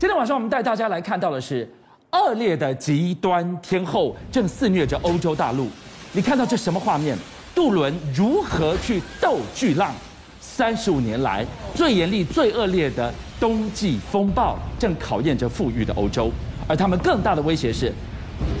今天晚上我们带大家来看到的是恶劣的极端天候正肆虐着欧洲大陆。你看到这什么画面？渡轮如何去斗巨浪？三十五年来最严厉、最恶劣的冬季风暴正考验着富裕的欧洲，而他们更大的威胁是，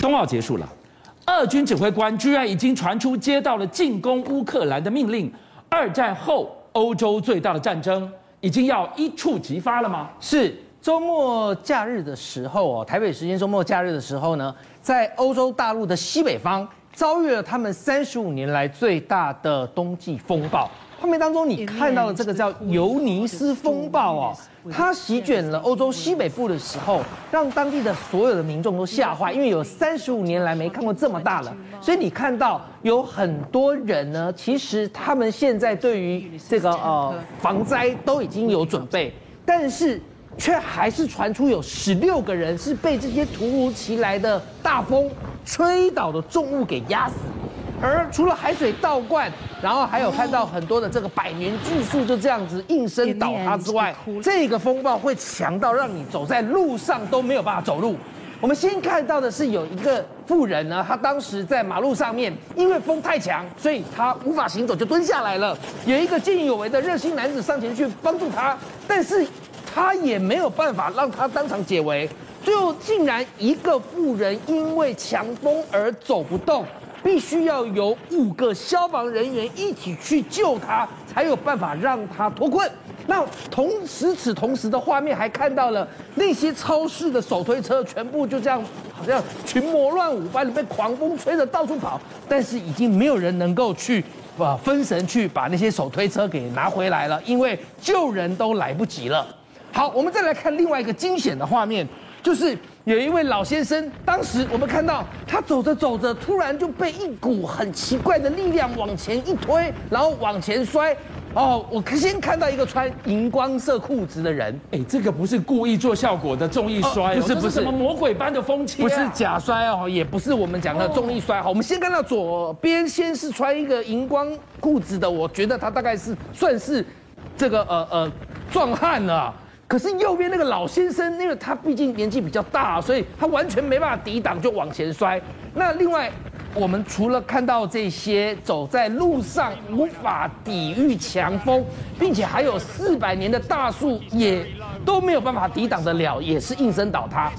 冬奥结束了，俄军指挥官居然已经传出接到了进攻乌克兰的命令。二战后欧洲最大的战争已经要一触即发了吗？是周末假日的时候哦，台北时间周末假日的时候呢，在欧洲大陆的西北方遭遇了他们三十五年来最大的冬季风暴。画面当中你看到的这个叫尤尼斯风暴哦，它席卷了欧洲西北部的时候，让当地的所有的民众都吓坏，因为有三十五年来没看过这么大了。所以你看到有很多人呢，其实他们现在对于这个呃防灾都已经有准备，但是却还是传出有十六个人是被这些突如其来的大风吹倒的重物给压死。而除了海水倒灌，然后还有看到很多的这个百年巨树就这样子应声倒塌之外，这个风暴会强到让你走在路上都没有办法走路。我们先看到的是有一个妇人呢，她当时在马路上面，因为风太强，所以她无法行走，就蹲下来了。有一个见义勇为的热心男子上前去帮助她，但是他也没有办法让他当场解围。最后竟然一个妇人因为强风而走不动。必须要有五个消防人员一起去救他，才有办法让他脱困。那同时，此同时的画面还看到了那些超市的手推车，全部就这样好像群魔乱舞般的被狂风吹着到处跑，但是已经没有人能够去把分神去把那些手推车给拿回来了，因为救人都来不及了。好，我们再来看另外一个惊险的画面，就是。有一位老先生，当时我们看到他走着走着，突然就被一股很奇怪的力量往前一推，然后往前摔。哦，我先看到一个穿荧光色裤子的人，哎，这个不是故意做效果的重力摔，哦，不是不是什么魔鬼般的风气，啊，不是假摔哦，也不是我们讲的重力摔。好，我们先看到左边，先是穿一个荧光裤子的，我觉得他大概是算是这个呃呃壮汉了。可是右边那个老先生，因为他毕竟年纪比较大，所以他完全没办法抵挡，就往前摔。那另外，我们除了看到这些走在路上无法抵御强风，并且还有四百年的大树也都没有办法抵挡得了，也是应声倒塌。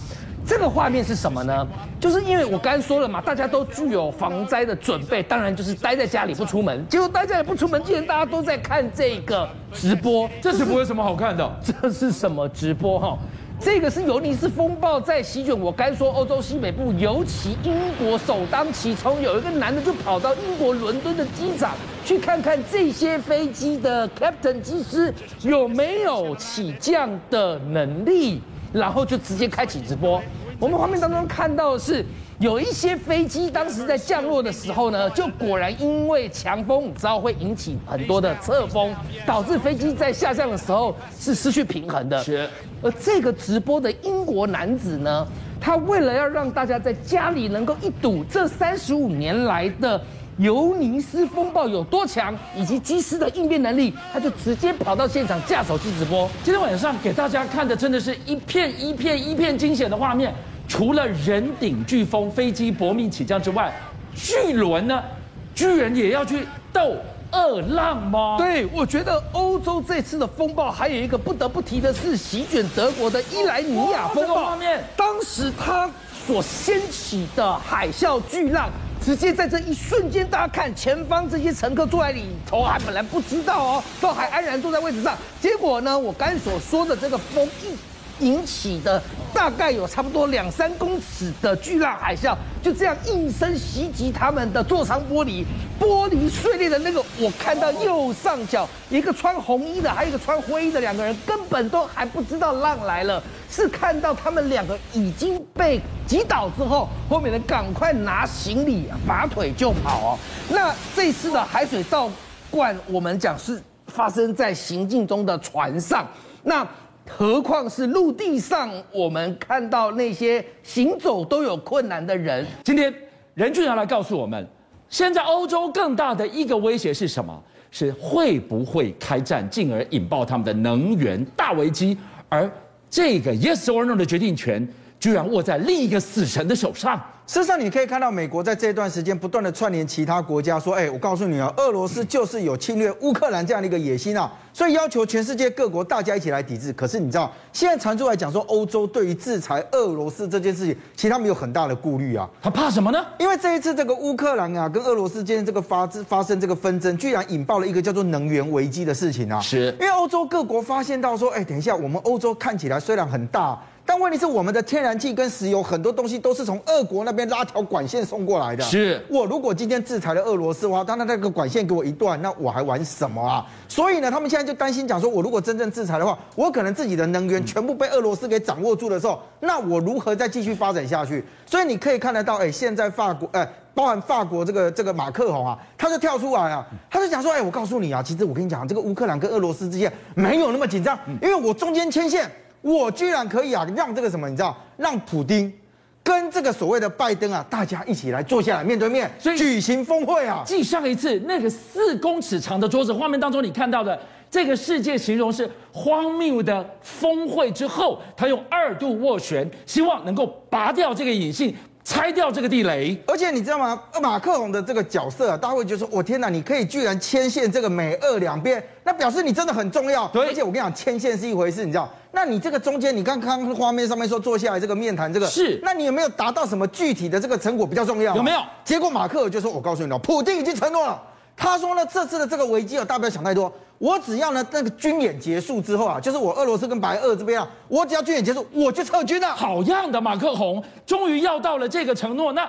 这个画面是什么呢？就是因为我刚才说了嘛，大家都具有防灾的准备，当然就是待在家里不出门。结果待在家里不出门，竟然大家都在看这个直播。这直播有什么好看的？这是什么直播？哈，这个是尤尼斯风暴在席卷我刚说欧洲西北部，尤其英国首当其冲。有一个男的就跑到英国伦敦的机场去看看这些飞机的 captain 机师有没有起降的能力，然后就直接开启直播。我们画面当中看到的是，有一些飞机当时在降落的时候呢，就果然因为强风，你知道会引起很多的侧风，导致飞机在下降的时候是失去平衡的。是。而这个直播的英国男子呢，他为了要让大家在家里能够一睹这三十五年来的尤尼斯风暴有多强，以及机师的应变能力，他就直接跑到现场架手机直播。今天晚上给大家看的真的是一片一片一片惊险的画面。除了人顶飓风、飞机搏命起降之外，巨轮呢，居然也要去斗恶浪吗？对，我觉得欧洲这次的风暴还有一个不得不提的是席卷德国的伊莱尼亚风暴。当时它所掀起的海啸巨浪，直接在这一瞬间，大家看前方这些乘客坐在里头还本来不知道哦，都还安然坐在位置上，结果呢，我刚才所说的这个风一。引起的大概有差不多两三公尺的巨浪海啸，就这样应声袭击他们的座舱玻璃，玻璃碎裂的那个，我看到右上角一个穿红衣的，还有一个穿灰衣的两个人，根本都还不知道浪来了，是看到他们两个已经被击倒之后，后面人赶快拿行李拔腿就跑哦。那这次的海水倒灌，我们讲是发生在行进中的船上，那。何况是陆地上，我们看到那些行走都有困难的人。今天任俊要来告诉我们，现在欧洲更大的一个威胁是什么？是会不会开战，进而引爆他们的能源大危机？而这个 yes or no 的决定权居然握在另一个死神的手上。事实上，你可以看到美国在这段时间不断的串联其他国家，说：“哎，我告诉你啊，俄罗斯就是有侵略乌克兰这样的一个野心啊，所以要求全世界各国大家一起来抵制。”可是你知道，现在传出来讲说，欧洲对于制裁俄罗斯这件事情，其实他们有很大的顾虑啊。他怕什么呢？因为这一次这个乌克兰啊跟俄罗斯间这个发发生这个纷争，居然引爆了一个叫做能源危机的事情啊。是，因为欧洲各国发现到说：“哎，等一下，我们欧洲看起来虽然很大。”但问题是，我们的天然气跟石油很多东西都是从俄国那边拉条管线送过来的。是我如果今天制裁了俄罗斯的话，当然那个管线给我一断，那我还玩什么啊？所以呢，他们现在就担心讲说，我如果真正制裁的话，我可能自己的能源全部被俄罗斯给掌握住的时候，那我如何再继续发展下去？所以你可以看得到，哎，现在法国，哎，包含法国这个这个马克宏啊，他就跳出来啊，他就讲说，哎，我告诉你啊，其实我跟你讲，这个乌克兰跟俄罗斯之间没有那么紧张，因为我中间牵线。我居然可以啊，让这个什么，你知道，让普丁跟这个所谓的拜登啊，大家一起来坐下来面对面，所以举行峰会啊。继上一次那个四公尺长的桌子画面当中，你看到的这个世界形容是荒谬的峰会之后，他用二度斡旋，希望能够拔掉这个引信。拆掉这个地雷，而且你知道吗？马克龙的这个角色啊，大家会觉得说：“我天哪，你可以居然牵线这个美俄两边，那表示你真的很重要。”对，而且我跟你讲，牵线是一回事，你知道？那你这个中间，你刚刚画面上面说坐下来这个面谈这个是，那你有没有达到什么具体的这个成果比较重要？有没有？结果马克宏就说：“我告诉你哦，普京已经承诺了。”他说呢，这次的这个危机啊，大家不要想太多。我只要呢，那个军演结束之后啊，就是我俄罗斯跟白俄这边啊，我只要军演结束，我就撤军了。好样的，马克宏，终于要到了这个承诺，那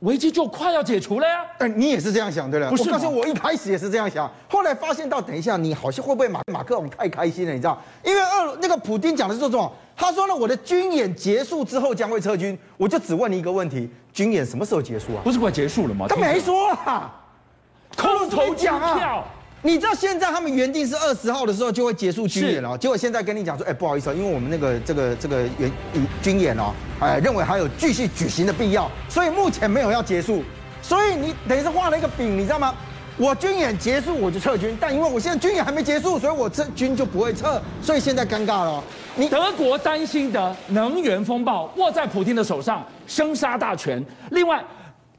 危机就快要解除了呀。但你也是这样想对了？不是，我告诉我一开始也是这样想，后来发现到，等一下你好像会不会马马克宏太开心了？你知道，因为俄那个普丁讲的是这种，他说呢，我的军演结束之后将会撤军，我就只问你一个问题：军演什么时候结束啊？不是快结束了吗？他没说啊。空头讲啊！你知道现在他们原定是二十号的时候就会结束军演了，结果现在跟你讲说，哎，不好意思，因为我们那个这个这个原军演哦，哎，认为还有继续举行的必要，所以目前没有要结束。所以你等于是画了一个饼，你知道吗？我军演结束我就撤军，但因为我现在军演还没结束，所以我撤军就不会撤，所以现在尴尬了。你德国担心的能源风暴握在普京的手上，生杀大权。另外。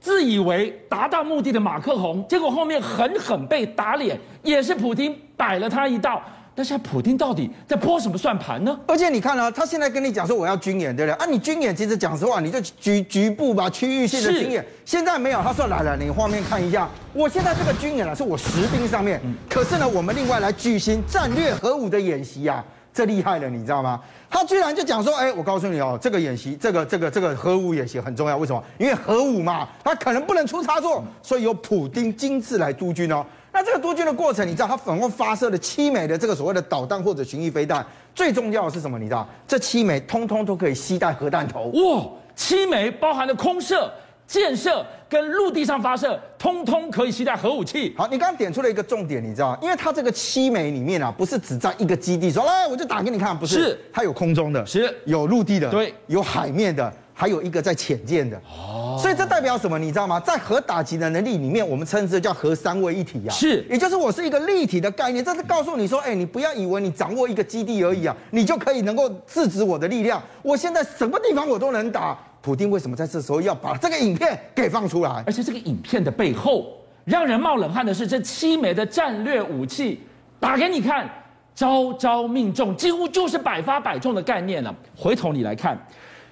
自以为达到目的的马克宏，结果后面狠狠被打脸，也是普京摆了他一道。但是普京到底在拨什么算盘呢？而且你看啊，他现在跟你讲说我要军演，对不对？啊，你军演其实讲实话，你就局局部吧，区域性的军演。现在没有，他说来了，你画面看一下，我现在这个军演啊，是我实兵上面，可是呢，我们另外来举行战略核武的演习啊。这厉害了，你知道吗？他居然就讲说，哎，我告诉你哦，这个演习，这个这个这个核武演习很重要，为什么？因为核武嘛，它可能不能出差错，所以由普丁亲自来督军哦。那这个督军的过程，你知道，他总共发射了七枚的这个所谓的导弹或者巡弋飞弹，最重要的是什么？你知道，这七枚通通都可以携带核弹头。哇，七枚包含了空射。建设跟陆地上发射，通通可以携带核武器。好，你刚刚点出了一个重点，你知道，因为它这个七枚里面啊，不是只在一个基地说，来我就打给你看，不是，是它有空中的，是有陆地的，对，有海面的，还有一个在潜舰的。哦，所以这代表什么？你知道吗？在核打击的能力里面，我们称之叫核三位一体啊。是，也就是我是一个立体的概念，这是告诉你说，哎，你不要以为你掌握一个基地而已啊，你就可以能够制止我的力量。我现在什么地方我都能打。普丁为什么在这时候要把这个影片给放出来？而且这个影片的背后，让人冒冷汗的是，这七枚的战略武器打给你看，招招命中，几乎就是百发百中的概念了。回头你来看，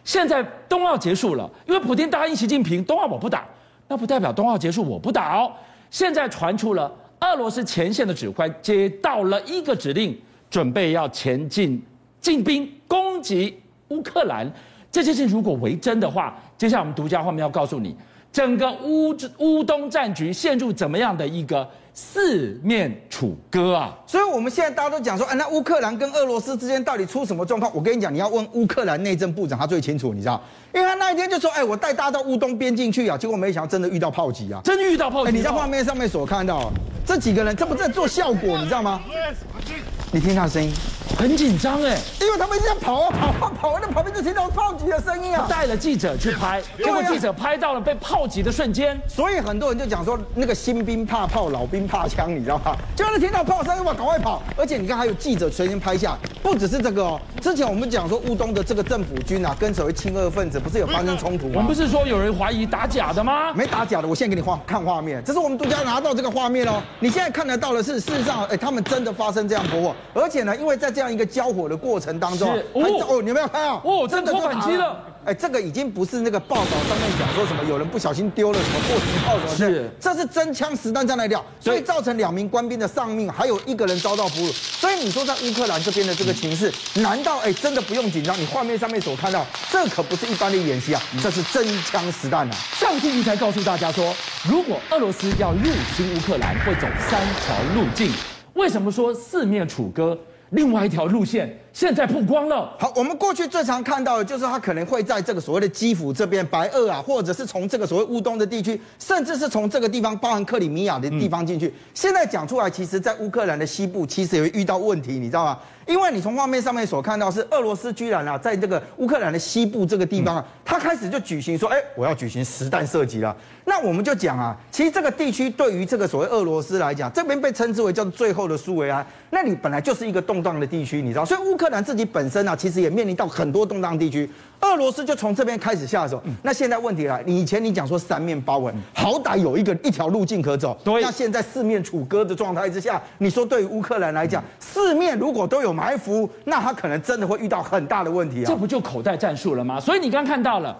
现在冬奥结束了，因为普丁答应习近平，冬奥我不打，那不代表冬奥结束我不打哦。现在传出了俄罗斯前线的指挥接到了一个指令，准备要前进进兵攻击乌克兰。这件事如果为真的话，接下来我们独家画面要告诉你，整个乌乌东战局陷入怎么样的一个四面楚歌啊！所以我们现在大家都讲说，哎，那乌克兰跟俄罗斯之间到底出什么状况？我跟你讲，你要问乌克兰内政部长，他最清楚，你知道，因为他那一天就说，哎，我带大家到乌东边境去啊，结果没想到真的遇到炮击啊，真遇到炮击！你在画面上面所看到这几个人，这不在做效果，你知道吗？你听他的声音。很紧张哎，因为他们一直在跑啊跑啊跑，那旁边就听到炮击的声音啊。带了记者去拍，结果记者拍到了被炮击的瞬间。所以很多人就讲说，那个新兵怕炮，老兵怕枪，你知道吗？就是听到炮声，哇，赶快跑！而且你看，还有记者随身拍下，不只是这个哦。之前我们讲说，乌东的这个政府军啊，跟所谓亲俄分子不是有发生冲突吗？我们不是说有人怀疑打假的吗？没打假的，我现在给你画看画面，这是我们独家拿到这个画面哦。你现在看得到的是，事实上，哎，他们真的发生这样火火，而且呢，因为在这样一个交火的过程当中，哦，哦，你有没有看到？哦，真的拖反击了。哎，这个已经不是那个报道上面讲说什么有人不小心丢了什么迫击炮什么的，是，这是真枪实弹在那掉，所以造成两名官兵的丧命，还有一个人遭到俘虏。所以你说在乌克兰这边的这个情势，难道哎真的不用紧张？你画面上面所看到，这可不是一般的演习啊，这是真枪实弹啊！上星期才告诉大家说，如果俄罗斯要入侵乌克兰，会走三条路径。为什么说四面楚歌？另外一条路线现在曝光了。好，我们过去最常看到的就是他可能会在这个所谓的基辅这边、白俄啊，或者是从这个所谓乌东的地区，甚至是从这个地方，包含克里米亚的地方进去。嗯、现在讲出来，其实在乌克兰的西部，其实也会遇到问题，你知道吗？因为你从画面上面所看到是俄罗斯居然啊，在这个乌克兰的西部这个地方啊，他开始就举行说，哎，我要举行实弹射击了。那我们就讲啊，其实这个地区对于这个所谓俄罗斯来讲，这边被称之为叫做最后的苏维埃，那你本来就是一个动荡的地区，你知道，所以乌克兰自己本身啊，其实也面临到很多动荡地区。俄罗斯就从这边开始下手。那现在问题来，你以前你讲说三面包围，好歹有一个一条路径可走。对。那现在四面楚歌的状态之下，你说对于乌克兰来讲，四面如果都有埋伏，那他可能真的会遇到很大的问题啊。这不就口袋战术了吗？所以你刚看到了，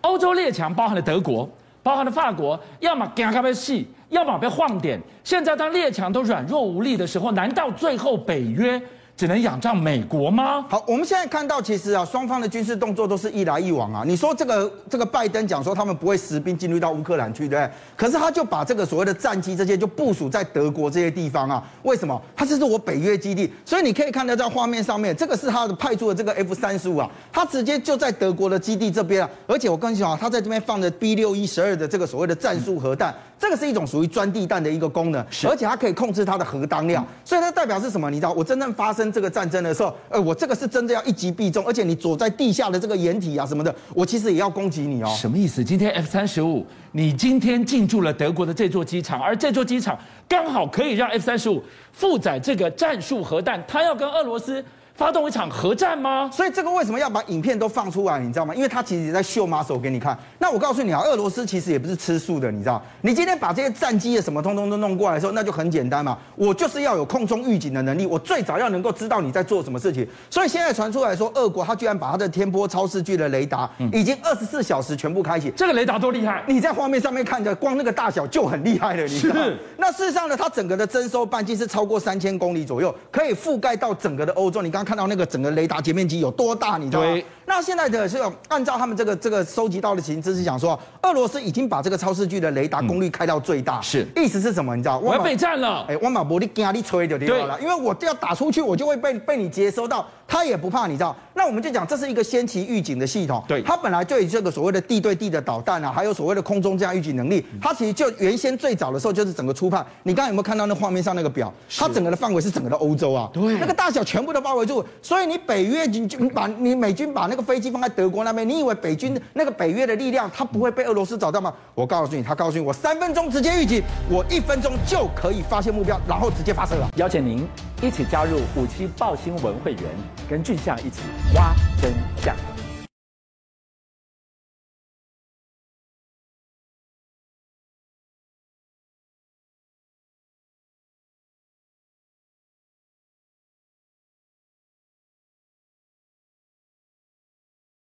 欧洲列强包含了德国，包含了法国，要么给他被戏，要么被晃点。现在当列强都软弱无力的时候，难道最后北约？只能仰仗美国吗？好，我们现在看到，其实啊，双方的军事动作都是一来一往啊。你说这个这个拜登讲说他们不会实兵进入到乌克兰去，对不对？可是他就把这个所谓的战机这些就部署在德国这些地方啊。为什么？他这是我北约基地，所以你可以看到在画面上面，这个是他的派出的这个 F 三十五啊，他直接就在德国的基地这边啊。而且我跟你讲啊，他在这边放着 B 六一十二的这个所谓的战术核弹。这个是一种属于钻地弹的一个功能，而且它可以控制它的核当量，所以它代表是什么？你知道，我真正发生这个战争的时候，呃，我这个是真的要一击必中，而且你躲在地下的这个掩体啊什么的，我其实也要攻击你哦。什么意思？今天 F 三十五，你今天进驻了德国的这座机场，而这座机场刚好可以让 F 三十五负载这个战术核弹，它要跟俄罗斯。发动一场核战吗？所以这个为什么要把影片都放出来？你知道吗？因为他其实也在秀 muscle 给你看。那我告诉你啊，俄罗斯其实也不是吃素的，你知道？你今天把这些战机的什么通通都弄过来的时候，那就很简单嘛。我就是要有空中预警的能力，我最早要能够知道你在做什么事情。所以现在传出来说，俄国他居然把他的天波超视距的雷达已经二十四小时全部开启。这个雷达多厉害！你在画面上面看着，光那个大小就很厉害了，你知道？那事实上呢，它整个的征收半径是超过三千公里左右，可以覆盖到整个的欧洲。你刚刚看到那个整个雷。达截面积有多大？你知道吗？那现在的是按照他们这个这个收集到的情资是讲说，俄罗斯已经把这个超视距的雷达功率开到最大。是，意思是什么？你知道？我要备战了。哎，我马伯利给你吹就，对了，因为我要打出去，我就会被被你接收到。他也不怕，你知道？那我们就讲，这是一个先期预警的系统。对，它本来就有这个所谓的地对地的导弹啊，还有所谓的空中这样预警能力。它其实就原先最早的时候就是整个初判。你刚刚有没有看到那画面上那个表？它整个的范围是整个的欧洲啊。对，那个大小全部都包围住。所以你北约军军把你美军把那个飞机放在德国那边，你以为北军那个北约的力量它不会被俄罗斯找到吗？我告诉你，他告诉你，我三分钟直接预警，我一分钟就可以发现目标，然后直接发射了。邀请您一起加入五七报新闻会员。跟俊相一起挖真相。